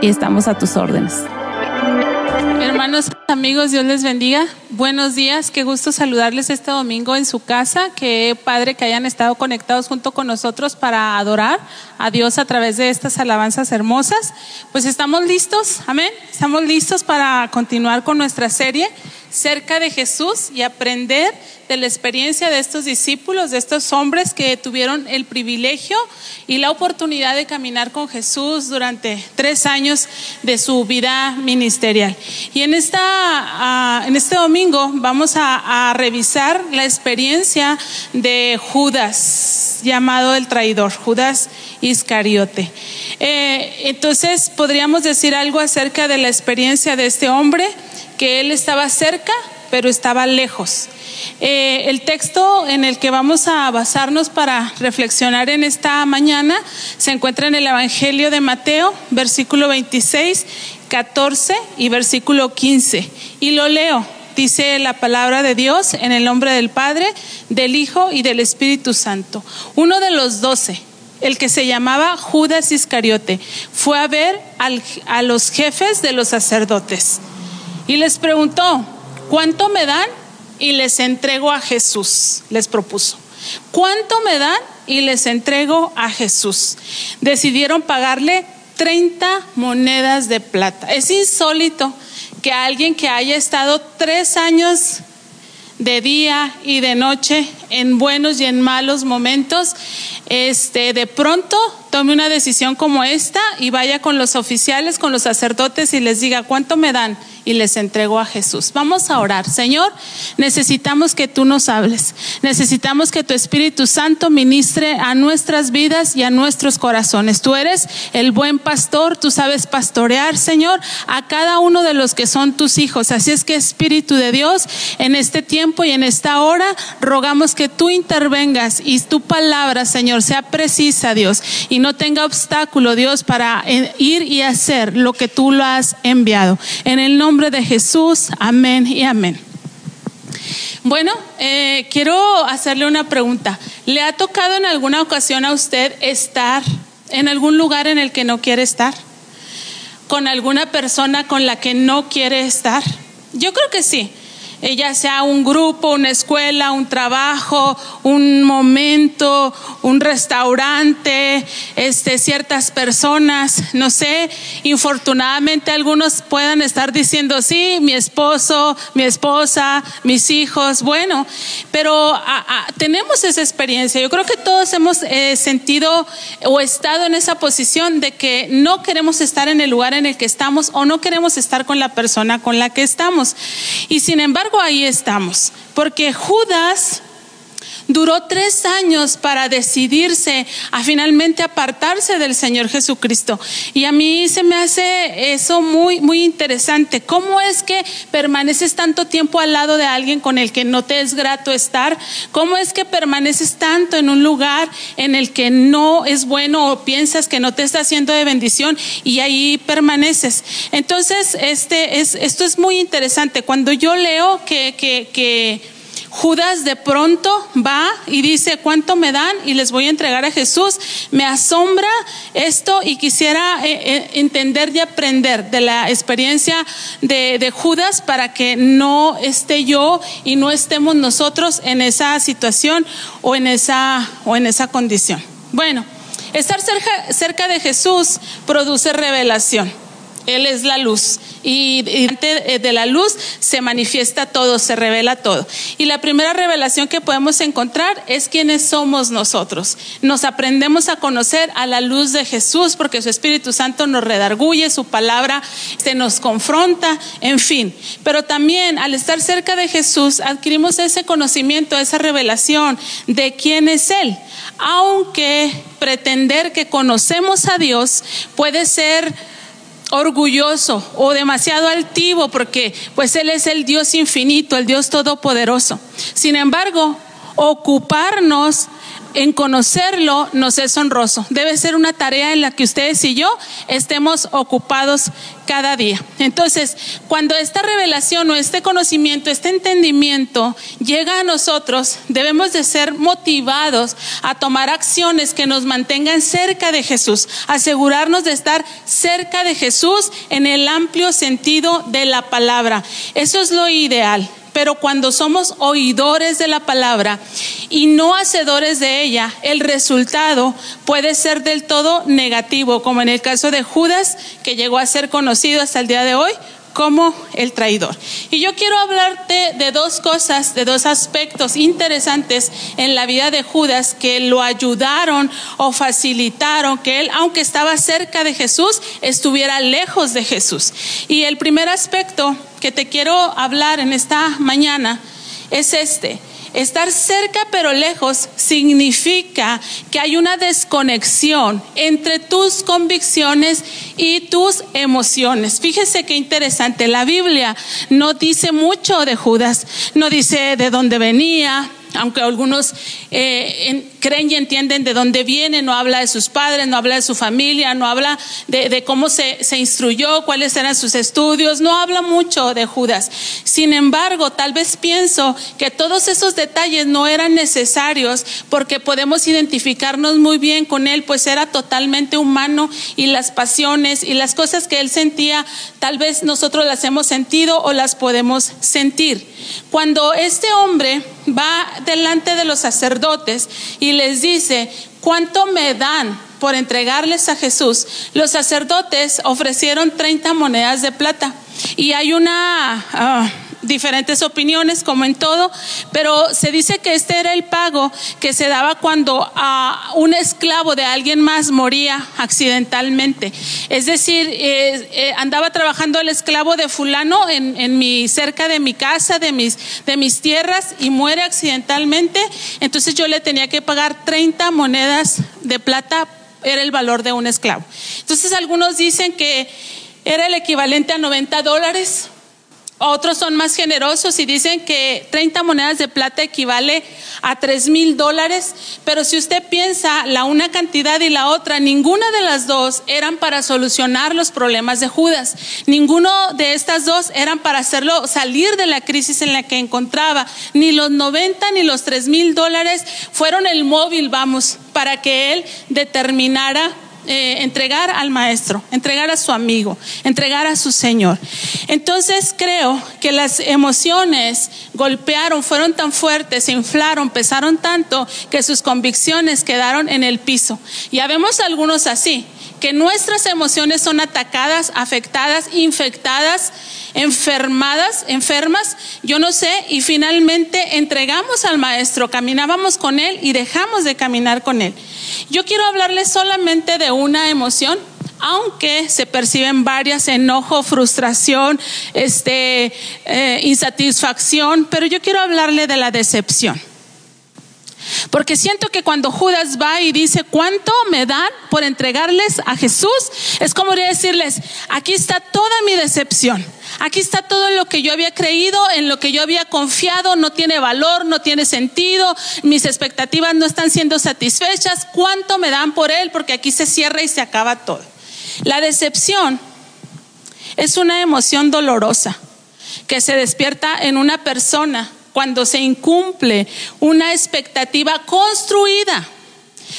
y estamos a tus órdenes. Hermanos, amigos, Dios les bendiga. Buenos días, qué gusto saludarles este domingo en su casa. Qué padre que hayan estado conectados junto con nosotros para adorar a Dios a través de estas alabanzas hermosas. Pues estamos listos, amén. Estamos listos para continuar con nuestra serie cerca de Jesús y aprender de la experiencia de estos discípulos, de estos hombres que tuvieron el privilegio y la oportunidad de caminar con Jesús durante tres años de su vida ministerial. Y en, esta, ah, en este domingo vamos a, revisar la experiencia de Judas, llamado el traidor, Judas Iscariote. Eh, entonces, podríamos decir algo acerca de la experiencia de este hombre que él estaba cerca, pero estaba lejos. Eh, el texto en el que vamos a basarnos para reflexionar en esta mañana se encuentra en el Evangelio de Mateo, versículo 26, 14 y versículo 15. Y lo leo. Dice la palabra de Dios en el nombre del Padre, del Hijo y del Espíritu Santo. Uno de los doce, el que se llamaba Judas Iscariote, fue a ver a los jefes de los sacerdotes y les preguntó, ¿cuánto me dan? Y les entrego a Jesús, les propuso. ¿Cuánto me dan? Y les entrego a Jesús. Decidieron pagarle 30 monedas de plata. Es insólito que alguien que haya estado tres años de día y de noche, en buenos y en malos momentos, este, de pronto tome una decisión como esta y vaya con los oficiales, con los sacerdotes y les diga, ¿cuánto me dan? Y les entregó a Jesús. Vamos a orar. Señor, necesitamos que tú nos hables. Necesitamos que tu Espíritu Santo ministre a nuestras vidas y a nuestros corazones. Tú eres el buen pastor, tú sabes pastorear, Señor, a cada uno de los que son tus hijos. Así es que Espíritu de Dios, en este tiempo y en esta hora, rogamos que tú intervengas y tu palabra, Señor, sea precisa, Dios, y no tenga obstáculo, Dios, para eh, ir y hacer lo que tú lo has enviado. En el nombre nombre de Jesús, amén y amén. Bueno, eh, quiero hacerle una pregunta. ¿Le ha tocado en alguna ocasión a usted estar en algún lugar en el que no quiere estar? ¿Con alguna persona con la que no quiere estar? Yo creo que sí ya sea un grupo, una escuela, un trabajo, un momento, un restaurante, este, ciertas personas, no sé, infortunadamente algunos puedan estar diciendo, sí, mi esposo, mi esposa, mis hijos, bueno, pero tenemos esa experiencia. Yo creo que todos hemos eh, sentido o estado en esa posición de que no queremos estar en el lugar en el que estamos o no queremos estar con la persona con la que estamos. Y sin embargo, ahí estamos, porque Judas duró tres años para decidirse a finalmente apartarse del Señor Jesucristo. Y a mí se me hace eso muy, muy interesante. ¿Cómo es que permaneces tanto tiempo al lado de alguien con el que no te es grato estar? ¿Cómo es que permaneces tanto en un lugar en el que no es bueno o piensas que no te está haciendo de bendición y ahí permaneces? Entonces, este es, esto es muy interesante. Cuando yo leo que, que, que Judas de pronto va y dice, ¿cuánto me dan? Y les voy a entregar a Jesús. Me asombra esto y quisiera eh, eh, entender y aprender de la experiencia de, de Judas para que no esté yo y no estemos nosotros en esa situación o en esa, o en esa condición. Bueno, estar cerca, cerca de Jesús produce revelación. Él es la luz y, de la luz se manifiesta todo, se revela todo. Y la primera revelación que podemos encontrar es quiénes somos nosotros. Nos aprendemos a conocer a la luz de Jesús porque su Espíritu Santo nos redarguye, su palabra se nos confronta, en fin. Pero también al estar cerca de Jesús adquirimos ese conocimiento, esa revelación de quién es Él. Aunque pretender que conocemos a Dios puede ser orgulloso o demasiado altivo porque pues Él es el Dios infinito, el Dios todopoderoso. Sin embargo, ocuparnos en conocerlo nos es honroso. Debe ser una tarea en la que ustedes y yo estemos ocupados cada día. Entonces, cuando esta revelación o este conocimiento, este entendimiento llega a nosotros, debemos de ser motivados a tomar acciones que nos mantengan cerca de Jesús, asegurarnos de estar cerca de Jesús en el amplio sentido de la palabra. Eso es lo ideal pero cuando somos oidores de la palabra y no hacedores de ella, el resultado puede ser del todo negativo, como en el caso de Judas, que llegó a ser conocido hasta el día de hoy como el traidor. Y yo quiero hablarte de dos cosas, de dos aspectos interesantes en la vida de Judas que lo ayudaron o facilitaron que él, aunque estaba cerca de Jesús, estuviera lejos de Jesús. Y el primer aspecto que te quiero hablar en esta mañana es este. Estar cerca pero lejos significa que hay una desconexión entre tus convicciones y tus emociones. Fíjese qué interesante. La Biblia no dice mucho de Judas, no dice de dónde venía, aunque algunos eh, creen y entienden de dónde viene, no habla de sus padres, no habla de su familia, no habla de, cómo se, se, instruyó, cuáles eran sus estudios, no habla mucho de Judas. Sin embargo, tal vez pienso que todos esos detalles no eran necesarios porque podemos identificarnos muy bien con él, pues era totalmente humano y las pasiones y las cosas que él sentía, tal vez nosotros las hemos sentido o las podemos sentir. Cuando este hombre va delante de los sacerdotes y les dice, ¿cuánto me dan por entregarles a Jesús? Los sacerdotes ofrecieron 30 monedas de plata. Y hay una... Ah, diferentes opiniones, como en todo, pero se dice que este era el pago que se daba cuando a un esclavo de alguien más moría accidentalmente. Es decir, eh, eh, andaba trabajando el esclavo de fulano en, en, mi, cerca de mi casa, de mis, de mis tierras, y muere accidentalmente, entonces yo le tenía que pagar 30 monedas de plata, era el valor de un esclavo. Entonces algunos dicen que era el equivalente a 90 dólares otros son más generosos y dicen que 30 monedas de plata equivale a 3 mil dólares, pero si usted piensa la una cantidad y la otra, ninguna de las dos eran para solucionar los problemas de Judas. Ninguno de estas dos eran para hacerlo salir de la crisis en la que encontraba. Ni los 90 ni los 3 mil dólares fueron el móvil, vamos, para que él determinara eh, entregar al maestro, entregar a su amigo, entregar a su Señor. Entonces creo que las emociones golpearon, fueron tan fuertes, se inflaron, pesaron tanto que sus convicciones quedaron en el piso. Ya vemos algunos así, que nuestras emociones son atacadas, afectadas, infectadas, enfermadas, enfermas, yo no sé, y finalmente entregamos al maestro, caminábamos con él y dejamos de caminar con él. Yo quiero hablarles solamente de una emoción, aunque se perciben varias, enojo, frustración, este, eh, insatisfacción, pero yo quiero hablarle de la decepción. Porque siento que cuando Judas va y dice, ¿cuánto me dan por entregarles a Jesús? Es como decirles, aquí está toda mi decepción. Aquí está todo lo que yo había creído, en lo que yo había confiado, no tiene valor, no tiene sentido, mis expectativas no están siendo satisfechas. ¿Cuánto me dan por él? Porque aquí se cierra y se acaba todo. La decepción es una emoción dolorosa que se despierta en una persona cuando se incumple una expectativa construida.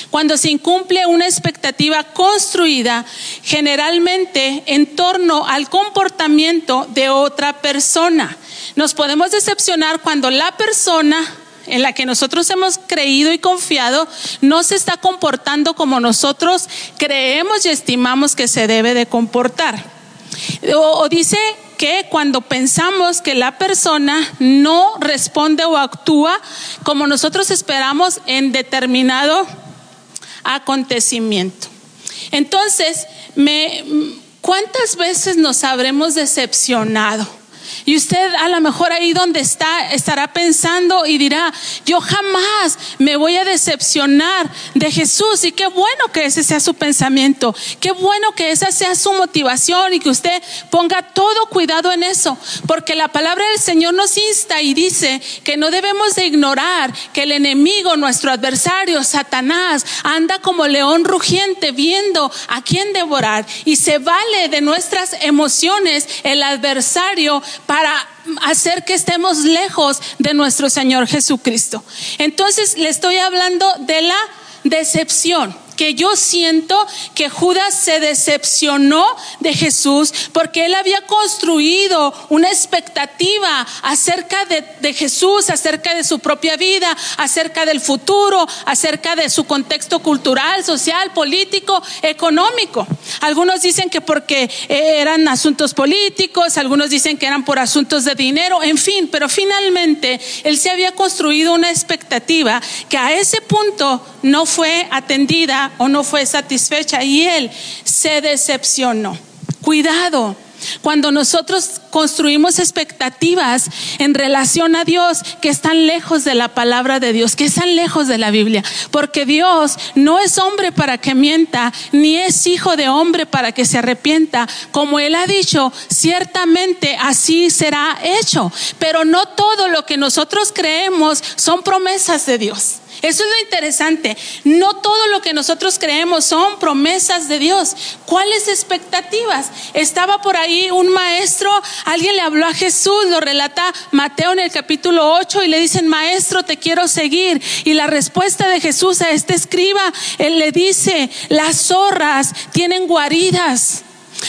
Cuando se incumple una expectativa construida, generalmente en torno al comportamiento de otra persona. Nos podemos decepcionar cuando la persona en la que nosotros hemos creído y confiado no se está comportando como nosotros creemos y estimamos que se debe de comportar. O, dice que cuando pensamos que la persona no responde o actúa como nosotros esperamos en determinado acontecimiento. Entonces, ¿cuántas veces nos habremos decepcionado? Y usted a lo mejor ahí donde está estará pensando y dirá, yo jamás me voy a decepcionar de Jesús. Y qué bueno que ese sea su pensamiento, qué bueno que esa sea su motivación y que usted ponga todo cuidado en eso. Porque la palabra del Señor nos insta y dice que no debemos de ignorar que el enemigo, nuestro adversario, Satanás, anda como león rugiente viendo a quién devorar. Y se vale de nuestras emociones el adversario para hacer que estemos lejos de nuestro Señor Jesucristo. Entonces le estoy hablando de la decepción que yo siento que Judas se decepcionó de Jesús porque él había construido una expectativa acerca de, Jesús, acerca de su propia vida, acerca del futuro, acerca de su contexto cultural, social, político, económico. Algunos dicen que porque eh, eran asuntos políticos, algunos dicen que eran por asuntos de dinero, en fin, pero finalmente él se había construido una expectativa que a ese punto no fue atendida o no fue satisfecha y él se decepcionó. Cuidado. Cuando nosotros construimos expectativas en relación a Dios que están lejos de la palabra de Dios, que están lejos de la Biblia, porque Dios no es hombre para que mienta, ni es hijo de hombre para que se arrepienta. Como Él ha dicho, ciertamente así será hecho, pero no todo lo que nosotros creemos son promesas de Dios. Eso es lo interesante. No todo lo que nosotros creemos son promesas de Dios. ¿Cuáles expectativas? Estaba por ahí un maestro, alguien le habló a Jesús, lo relata Mateo en el capítulo 8 y le dicen, maestro, te quiero seguir. Y la respuesta de Jesús a este escriba, él le dice, las zorras tienen guaridas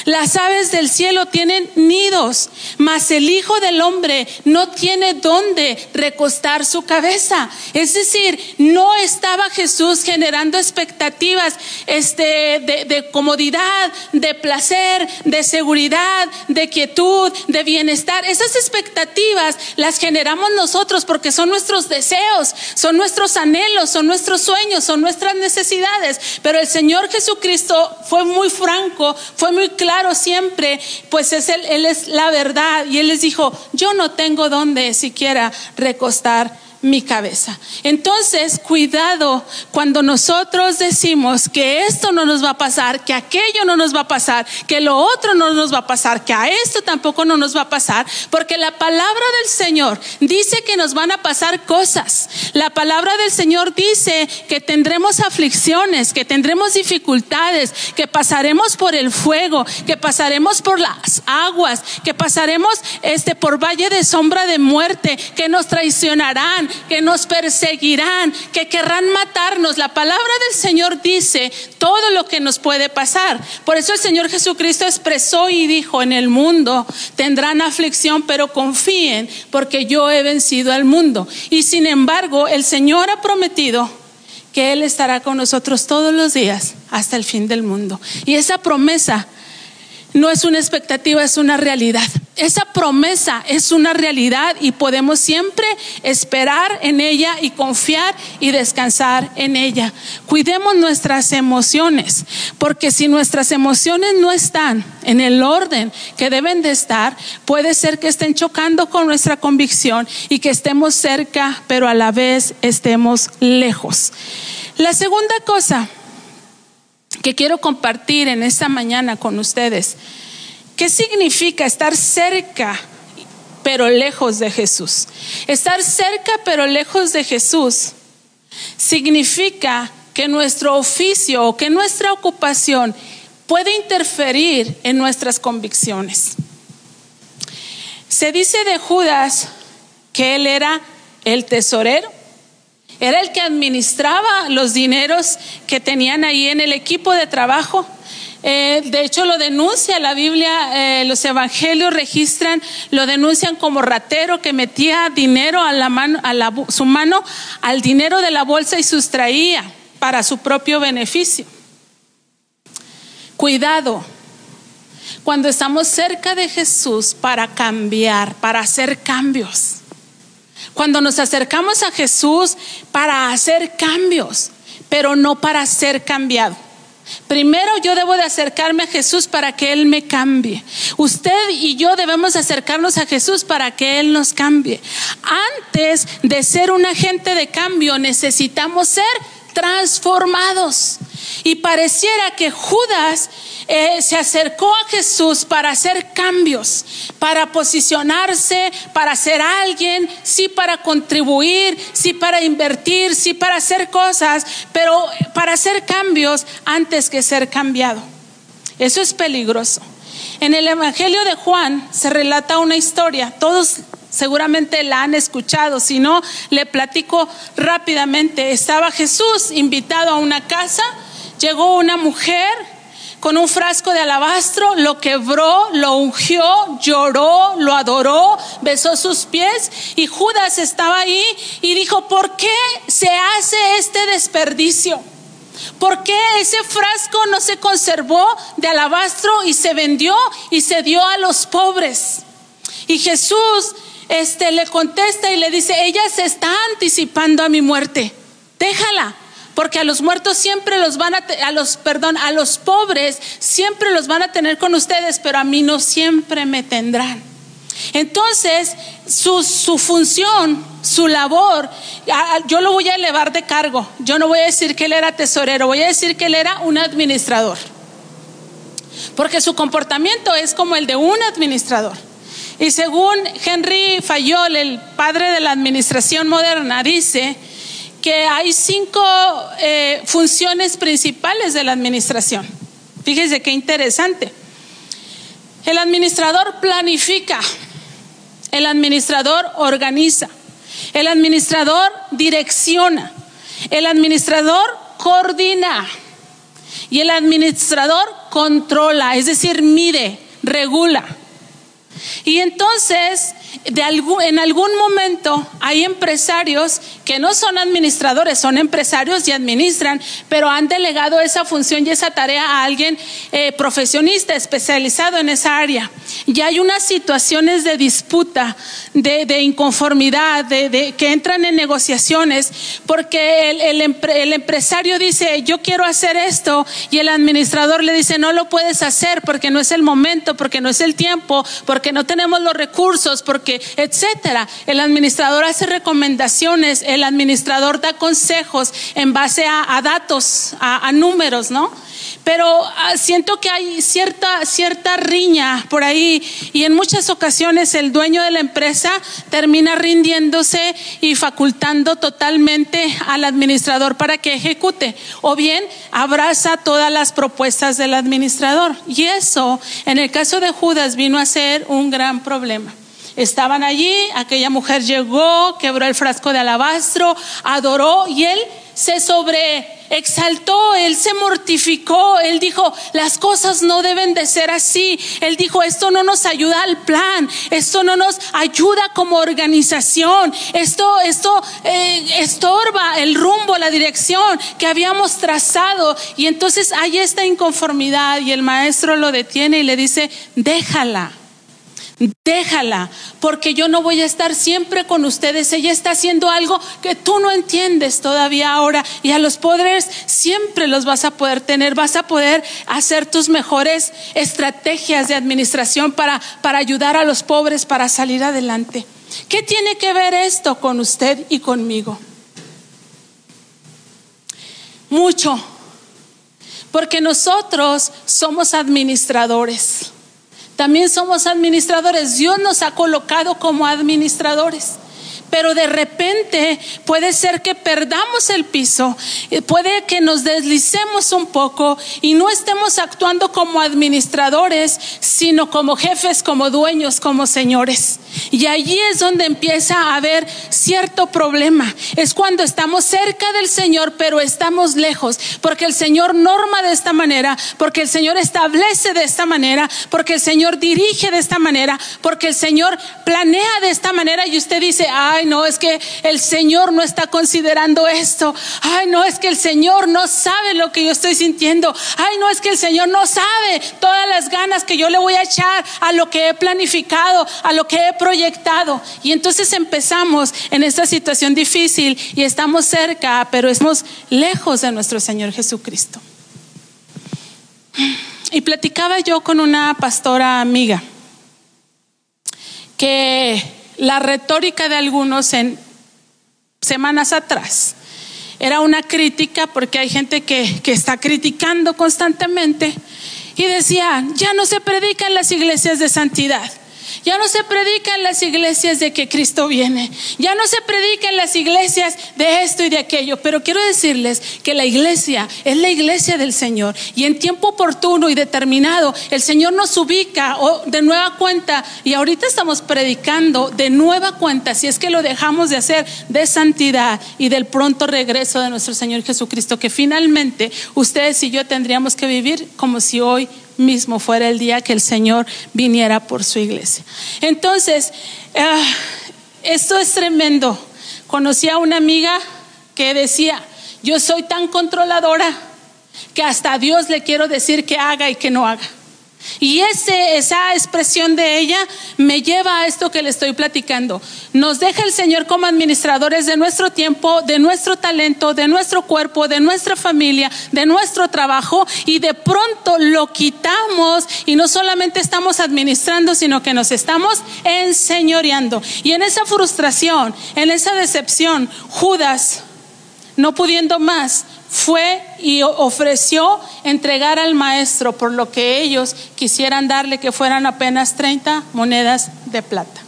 las aves del cielo tienen nidos, mas el Hijo del Hombre no tiene dónde recostar su cabeza. Es decir, no estaba Jesús generando expectativas este, de, de comodidad, de placer, de seguridad, de quietud, de bienestar. Esas expectativas las generamos nosotros porque son nuestros deseos, son nuestros anhelos, son nuestros sueños, son nuestras necesidades. Pero el Señor Jesucristo fue muy franco, fue muy claro siempre, pues es él, él es la verdad. Y él les dijo, yo no tengo dónde siquiera recostar mi cabeza. Entonces, cuidado cuando nosotros decimos que esto no nos va a pasar, que aquello no nos va a pasar, que lo otro no nos va a pasar, que a esto tampoco no nos va a pasar, porque la palabra del Señor dice que nos van a pasar cosas. La palabra del Señor dice que tendremos aflicciones, que tendremos dificultades, que pasaremos por el fuego, que pasaremos por las aguas, que pasaremos este por valle de sombra de muerte, que nos traicionarán, que nos perseguirán, que querrán matarnos. La palabra del Señor dice todo lo que nos puede pasar. Por eso el Señor Jesucristo expresó y dijo, en el mundo tendrán aflicción, pero confíen porque yo he vencido al mundo. Y sin embargo, el Señor ha prometido que Él estará con nosotros todos los días hasta el fin del mundo. Y esa promesa no es una expectativa, es una realidad. Esa promesa es una realidad y podemos siempre esperar en ella y confiar y descansar en ella. Cuidemos nuestras emociones, porque si nuestras emociones no están en el orden que deben de estar, puede ser que estén chocando con nuestra convicción y que estemos cerca, pero a la vez estemos lejos. La segunda cosa que quiero compartir en esta mañana con ustedes. ¿Qué significa estar cerca pero lejos de Jesús? Estar cerca pero lejos de Jesús significa que nuestro oficio o que nuestra ocupación puede interferir en nuestras convicciones. Se dice de Judas que él era el tesorero. Era el que administraba los dineros que tenían ahí en el equipo de trabajo. Eh, de hecho, lo denuncia la Biblia, eh, los evangelios registran, lo denuncian como ratero que metía dinero a, la mano, a su mano al dinero de la bolsa y sustraía para su propio beneficio. Cuidado, cuando estamos cerca de Jesús para cambiar, para hacer cambios. Cuando nos acercamos a Jesús para hacer cambios, pero no para ser cambiado. Primero yo debo de acercarme a Jesús para que Él me cambie. Usted y yo debemos acercarnos a Jesús para que Él nos cambie. Antes de ser un agente de cambio necesitamos ser transformados. Y pareciera que Judas eh, se acercó a Jesús para hacer cambios, para posicionarse, para ser alguien, sí para contribuir, sí para invertir, sí para hacer cosas, pero para hacer cambios antes que ser cambiado. Eso es peligroso. En el Evangelio de Juan se relata una historia, todos seguramente la han escuchado, si no, le platico rápidamente. Estaba Jesús invitado a una casa, llegó una mujer con un frasco de alabastro, lo quebró, lo ungió, lloró, lo adoró, besó sus pies y Judas estaba ahí y dijo, ¿por qué se hace este desperdicio? ¿Por qué ese frasco no se conservó de alabastro y se vendió y se dio a los pobres? Y Jesús este le contesta y le dice, ella se está anticipando a mi muerte. Déjala, porque a los muertos siempre los van a, a los, perdón, a los pobres siempre los van a tener con ustedes, pero a mí no siempre me tendrán. Entonces, su, su, función, su labor, yo lo voy a elevar de cargo. Yo no voy a decir que él era tesorero, voy a decir que él era un administrador. Porque su comportamiento es como el de un administrador. Y según Henry Fayol, el padre de la administración moderna, dice que hay cinco eh, funciones principales de la administración. Fíjese qué interesante. El administrador planifica, el administrador organiza, el administrador direcciona, el administrador coordina y el administrador controla, es decir, mide, regula. Y entonces en algún momento hay empresarios que no son administradores, son empresarios y administran, pero han delegado esa función y esa tarea a alguien eh, profesionista especializado en esa área. Y hay unas situaciones de disputa, de, inconformidad, de, que entran en negociaciones, porque el empresario dice, yo quiero hacer esto, y el administrador le dice, no lo puedes hacer porque no es el momento, porque no es el tiempo, porque no tenemos los recursos, porque etcétera. El administrador hace recomendaciones, el administrador da consejos en base a, datos, a, números, ¿no? Pero ah, siento que hay cierta, cierta riña por ahí y en muchas ocasiones el dueño de la empresa termina rindiéndose y facultando totalmente al administrador para que ejecute o bien abraza todas las propuestas del administrador. Y eso, en el caso de Judas, vino a ser un gran problema. Estaban allí, aquella mujer llegó, quebró el frasco de alabastro, adoró y él se sobre exaltó, él se mortificó, él dijo, las cosas no deben de ser así. Él dijo, esto no nos ayuda al plan, esto no nos ayuda como organización, esto, esto eh, estorba el rumbo, la dirección que habíamos trazado. Y entonces hay esta inconformidad y el maestro lo detiene y le dice, déjala. Déjala, porque yo no voy a estar siempre con ustedes. Ella está haciendo algo que tú no entiendes todavía ahora. Y a los poderes siempre los vas a poder tener. Vas a poder hacer tus mejores estrategias de administración para, para ayudar a los pobres para salir adelante. ¿Qué tiene que ver esto con usted y conmigo? Mucho. Porque nosotros somos administradores. También somos administradores. Dios nos ha colocado como administradores. Pero de repente puede ser que perdamos el piso, puede que nos deslicemos un poco y no estemos actuando como administradores, sino como jefes, como dueños, como señores. Y allí es donde empieza a haber cierto problema. Es cuando estamos cerca del Señor, pero estamos lejos, porque el Señor norma de esta manera, porque el Señor establece de esta manera, porque el Señor dirige de esta manera, porque el Señor planea de esta manera y usted dice, ay no, es que el Señor no está considerando esto, ay no, es que el Señor no sabe lo que yo estoy sintiendo, ay no, es que el Señor no sabe todas las ganas que yo le voy a echar a lo que he planificado, a lo que he proyectado. Y entonces empezamos en esta situación difícil y estamos cerca, pero estamos lejos de nuestro Señor Jesucristo. Y platicaba yo con una pastora amiga que la retórica de algunos en semanas atrás era una crítica porque hay gente que, que está criticando constantemente y decía, ya no se predica en las iglesias de santidad. Ya no se predica en las iglesias de que Cristo viene. Ya no se predica en las iglesias de esto y de aquello. Pero quiero decirles que la iglesia es la iglesia del Señor. Y en tiempo oportuno y determinado, el Señor nos ubica de nueva cuenta. Y ahorita estamos predicando de nueva cuenta, si es que lo dejamos de hacer, de santidad y del pronto regreso de nuestro Señor Jesucristo. Que finalmente ustedes y yo tendríamos que vivir como si hoy mismo fuera el día que el Señor viniera por su iglesia. Entonces, ah, esto es tremendo. Conocí a una amiga que decía, yo soy tan controladora que hasta a Dios le quiero decir que haga y que no haga. Y ese, esa expresión de ella me lleva a esto que le estoy platicando. Nos deja el Señor como administradores de nuestro tiempo, de nuestro talento, de nuestro cuerpo, de nuestra familia, de nuestro trabajo y de pronto lo quitamos y no solamente estamos administrando, sino que nos estamos enseñoreando. Y en esa frustración, en esa decepción, Judas, no pudiendo más, fue y ofreció entregar al maestro por lo que ellos quisieran darle, que fueran apenas 30 monedas de plata.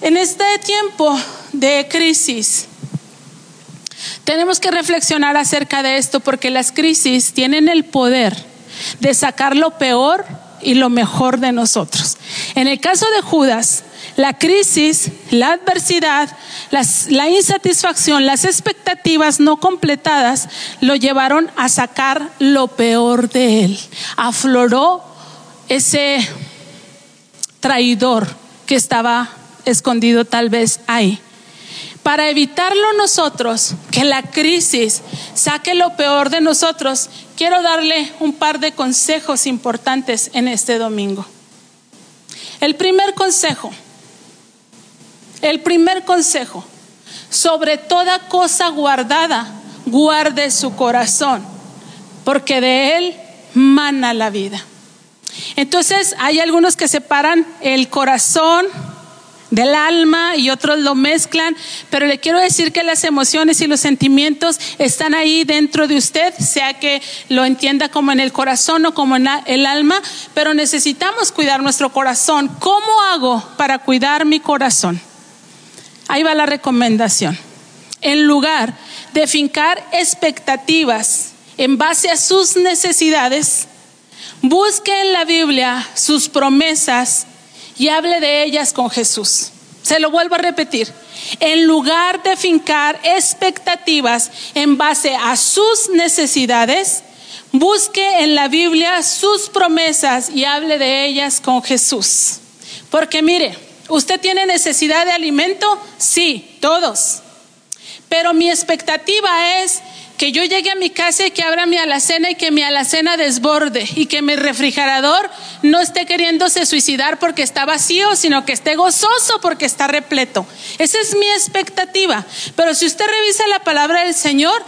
En este tiempo de crisis, tenemos que reflexionar acerca de esto porque las crisis tienen el poder de sacar lo peor y lo mejor de nosotros. En el caso de Judas, la crisis, la adversidad, la insatisfacción, las expectativas no completadas lo llevaron a sacar lo peor de él. Afloró ese traidor que estaba escondido tal vez ahí. Para evitarlo nosotros, que la crisis saque lo peor de nosotros, quiero darle un par de consejos importantes en este domingo. El primer consejo, el primer consejo, sobre toda cosa guardada, guarde su corazón, porque de él mana la vida. Entonces hay algunos que separan el corazón del alma y otros lo mezclan, pero le quiero decir que las emociones y los sentimientos están ahí dentro de usted, sea que lo entienda como en el corazón o como en el alma, pero necesitamos cuidar nuestro corazón. ¿Cómo hago para cuidar mi corazón? Ahí va la recomendación. En lugar de fincar expectativas en base a sus necesidades, busque en la Biblia sus promesas y hable de ellas con Jesús. Se lo vuelvo a repetir. En lugar de fincar expectativas en base a sus necesidades, busque en la Biblia sus promesas y hable de ellas con Jesús. Porque mire, ¿Usted tiene necesidad de alimento? Sí, todos. Pero mi expectativa es que yo llegue a mi casa y que abra mi alacena y que mi alacena desborde y que mi refrigerador no esté queriéndose suicidar porque está vacío, sino que esté gozoso porque está repleto. Esa es mi expectativa. Pero si usted revisa la palabra del Señor,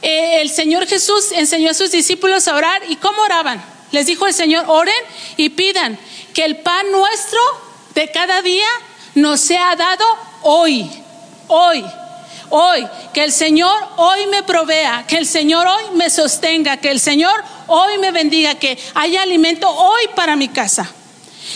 eh, el Señor Jesús enseñó a sus discípulos a orar y cómo oraban. Les dijo el Señor, oren y pidan que el pan nuestro de cada día nos sea dado hoy, hoy, hoy. Que el Señor hoy me provea, que el Señor hoy me sostenga, que el Señor hoy me bendiga, que haya alimento hoy para mi casa.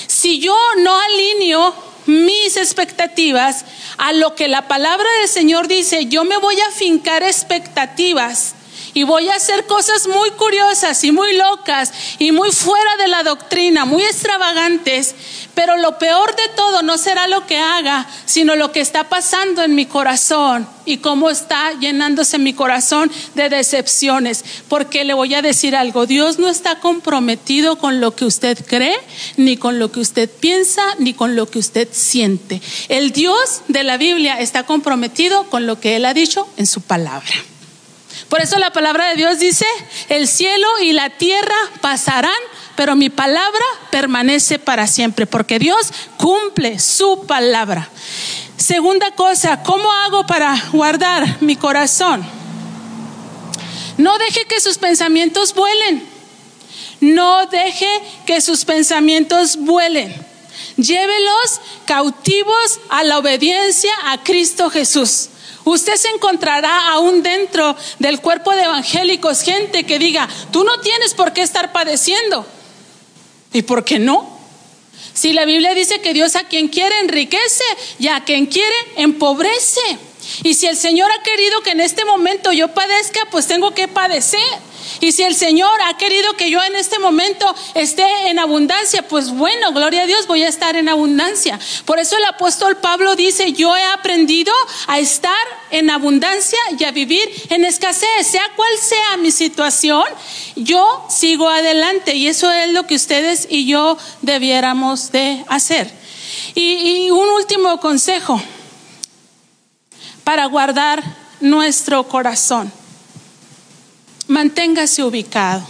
Si yo no alineo mis expectativas a lo que la palabra del Señor dice, yo me voy a fincar expectativas y voy a hacer cosas muy curiosas y muy locas y muy fuera de la doctrina, muy extravagantes, pero lo peor de todo no será lo que haga, sino lo que está pasando en mi corazón y cómo está llenándose mi corazón de decepciones. Porque le voy a decir algo, Dios no está comprometido con lo que usted cree, ni con lo que usted piensa, ni con lo que usted siente. El Dios de la Biblia está comprometido con lo que Él ha dicho en su palabra. Por eso la palabra de Dios dice, el cielo y la tierra pasarán, pero mi palabra permanece para siempre, porque Dios cumple su palabra. Segunda cosa, ¿cómo hago para guardar mi corazón? No deje que sus pensamientos vuelen. No deje que sus pensamientos vuelen. Llévelos cautivos a la obediencia a Cristo Jesús. Usted se encontrará aún dentro del cuerpo de evangélicos gente que diga, tú no tienes por qué estar padeciendo. ¿Y por qué no? Si la Biblia dice que Dios a quien quiere enriquece y a quien quiere empobrece. Y si el Señor ha querido que en este momento yo padezca, pues tengo que padecer. Y si el Señor ha querido que yo en este momento esté en abundancia, pues bueno, gloria a Dios, voy a estar en abundancia. Por eso el apóstol Pablo dice, yo he aprendido a estar en abundancia y a vivir en escasez, sea cual sea mi situación, yo sigo adelante. Y eso es lo que ustedes y yo debiéramos de hacer. Y, y un último consejo para guardar nuestro corazón manténgase ubicado.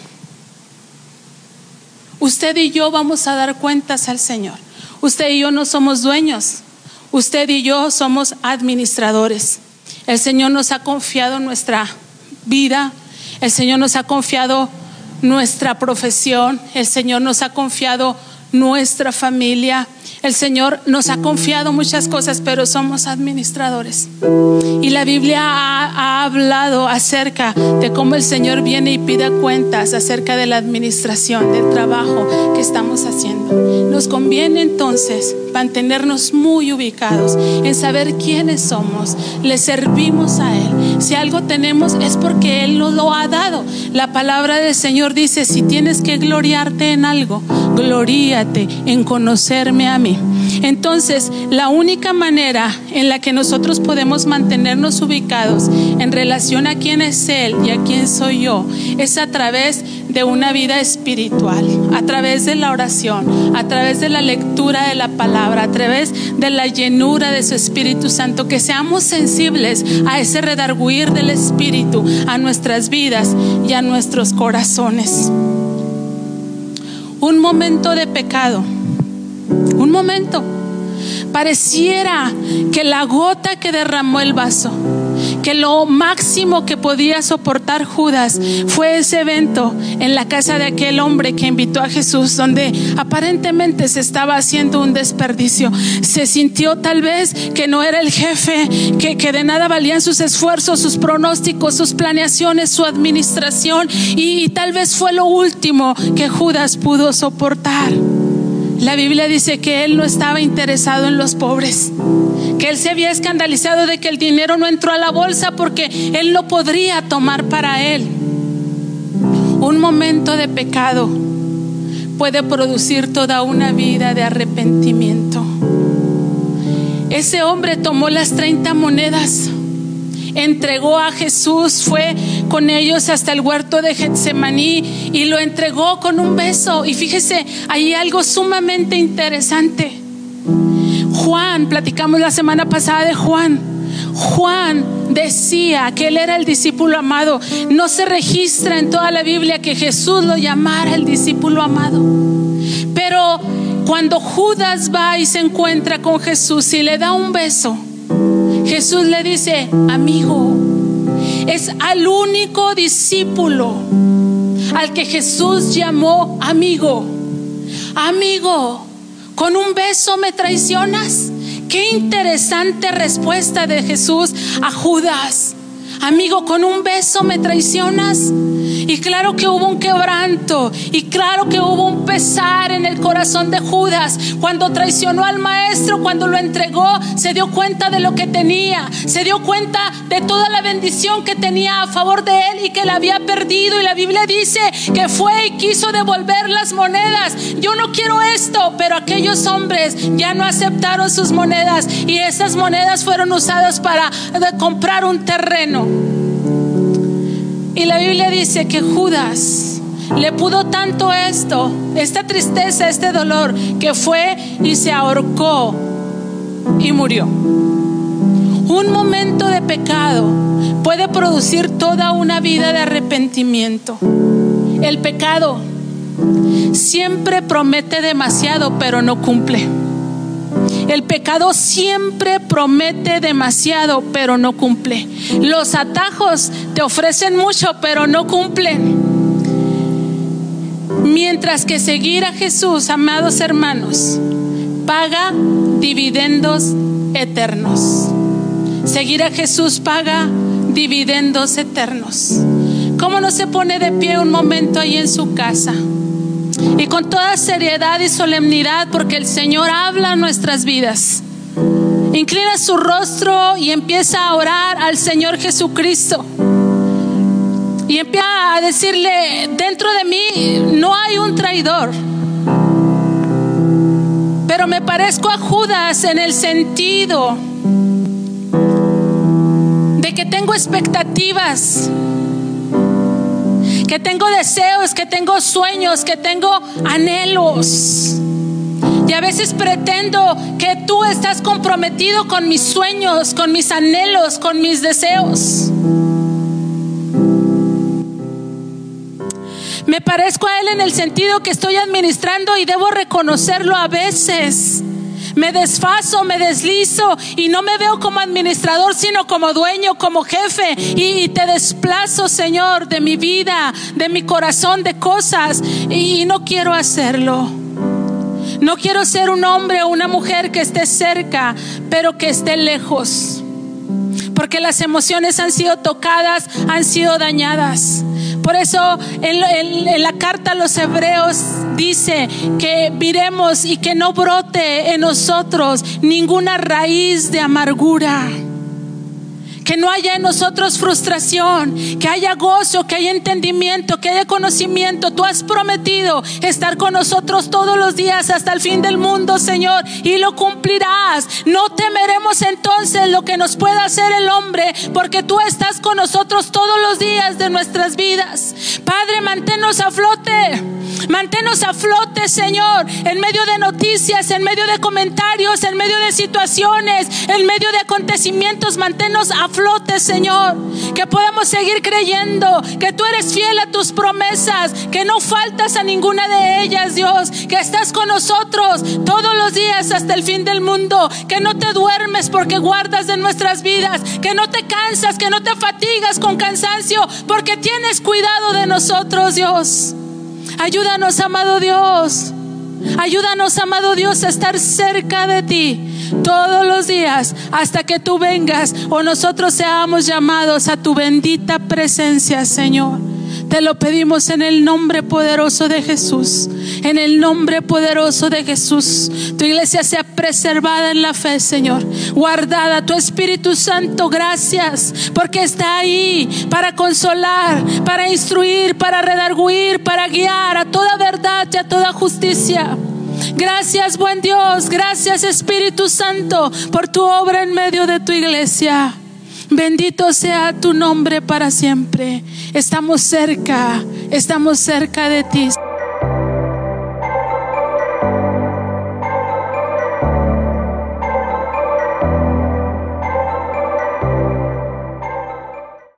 Usted y yo vamos a dar cuentas al Señor. Usted y yo no somos dueños. Usted y yo somos administradores. El Señor nos ha confiado nuestra vida. El Señor nos ha confiado nuestra profesión. El Señor nos ha confiado nuestra familia. El Señor nos ha confiado muchas cosas, pero somos administradores. Y la Biblia ha, hablado acerca de cómo el Señor viene y pide cuentas acerca de la administración, del trabajo que estamos haciendo. Nos conviene entonces mantenernos muy ubicados en saber quiénes somos. Le servimos a Él. Si algo tenemos es porque Él nos lo ha dado. La palabra del Señor dice, si tienes que gloriarte en algo, gloríate en conocerme a mí. Entonces, la única manera en la que nosotros podemos mantenernos ubicados en relación a quién es Él y a quién soy yo es a través de una vida espiritual, a través de la oración, a través de la lectura de la palabra, a través de la llenura de su Espíritu Santo, que seamos sensibles a ese redarguir del Espíritu a nuestras vidas y a nuestros corazones. Un momento de pecado un momento. Pareciera que la gota que derramó el vaso, que lo máximo que podía soportar Judas fue ese evento en la casa de aquel hombre que invitó a Jesús, donde aparentemente se estaba haciendo un desperdicio. Se sintió tal vez que no era el jefe, que, de nada valían sus esfuerzos, sus pronósticos, sus planeaciones, su administración, y tal vez fue lo último que Judas pudo soportar. La Biblia dice que él no estaba interesado en los pobres, que él se había escandalizado de que el dinero no entró a la bolsa porque él no podría tomar para él. Un momento de pecado puede producir toda una vida de arrepentimiento. Ese hombre tomó las 30 monedas entregó a Jesús, fue con ellos hasta el huerto de Getsemaní y lo entregó con un beso. Y fíjese, hay algo sumamente interesante. Juan, platicamos la semana pasada de Juan. Juan decía que él era el discípulo amado. No se registra en toda la Biblia que Jesús lo llamara el discípulo amado. Pero cuando Judas va y se encuentra con Jesús y le da un beso, Jesús le dice, amigo, es al único discípulo al que Jesús llamó amigo. Amigo, con un beso me traicionas. Qué interesante respuesta de Jesús a Judas. Amigo, con un beso me traicionas. Y claro que hubo un quebranto. Y claro que hubo un pesar en el corazón de Judas. Cuando traicionó al maestro, cuando lo entregó, se dio cuenta de lo que tenía. Se dio cuenta de toda la bendición que tenía a favor de él y que la había perdido. Y la Biblia dice que fue y quiso devolver las monedas. Yo no quiero esto, pero aquellos hombres ya no aceptaron sus monedas. Y esas monedas fueron usadas para comprar un terreno. Y la Biblia dice que Judas le pudo tanto esto, esta tristeza, este dolor, que fue y se ahorcó y murió. Un momento de pecado puede producir toda una vida de arrepentimiento. El pecado siempre promete demasiado, pero no cumple. El pecado siempre promete demasiado, pero no cumple. Los atajos te ofrecen mucho, pero no cumplen. Mientras que seguir a Jesús, amados hermanos, paga dividendos eternos. Seguir a Jesús paga dividendos eternos. ¿Cómo no se pone de pie un momento ahí en su casa? Y con toda seriedad y solemnidad porque el Señor habla en nuestras vidas. Inclina su rostro y empieza a orar al Señor Jesucristo. Y empieza a decirle, dentro de mí no hay un traidor. Pero me parezco a Judas en el sentido de que tengo expectativas que tengo deseos, que tengo sueños, que tengo anhelos. Y a veces pretendo que tú estás comprometido con mis sueños, con mis anhelos, con mis deseos. Me parezco a Él en el sentido que estoy administrando y debo reconocerlo a veces me desfaso, me deslizo y no me veo como administrador, sino como dueño, como jefe. Y, te desplazo, Señor, de mi vida, de mi corazón, de cosas. Y, y no quiero hacerlo. No quiero ser un hombre o una mujer que esté cerca, pero que esté lejos. Porque las emociones han sido tocadas, han sido dañadas. Por eso en, la carta a los hebreos dice que viremos y que no brote en nosotros ninguna raíz de amargura que no haya en nosotros frustración, que haya gozo, que haya entendimiento, que haya conocimiento. Tú has prometido estar con nosotros todos los días hasta el fin del mundo, Señor, y lo cumplirás. No temeremos entonces lo que nos pueda hacer el hombre, porque tú estás con nosotros todos los días de nuestras vidas. Padre, manténnos a flote. Manténnos a flote, Señor, en medio de noticias, en medio de comentarios, en medio de situaciones, en medio de acontecimientos. Manténnos a flote Señor. Que podamos seguir creyendo que tú eres fiel a tus promesas, que no faltas a ninguna de ellas, Dios. Que estás con nosotros todos los días hasta el fin del mundo. Que no te duermes porque guardas de nuestras vidas. Que no te cansas, que no te fatigas con cansancio porque tienes cuidado de nosotros, Dios. Ayúdanos, amado Dios. Ayúdanos, amado Dios, a estar cerca de ti todos los días hasta que tú vengas o nosotros seamos llamados a tu bendita presencia, Señor. Te lo pedimos en el nombre poderoso de Jesús. En el nombre poderoso de Jesús. Tu iglesia sea preservada en la fe, Señor. Guardada. Tu Espíritu Santo, gracias. Porque está ahí para consolar, para instruir, para redarguir, para guiar a toda verdad y a toda justicia. Gracias, buen Dios. Gracias, Espíritu Santo, por tu obra en medio de tu iglesia. Bendito sea tu nombre para siempre. Estamos cerca, estamos cerca de ti.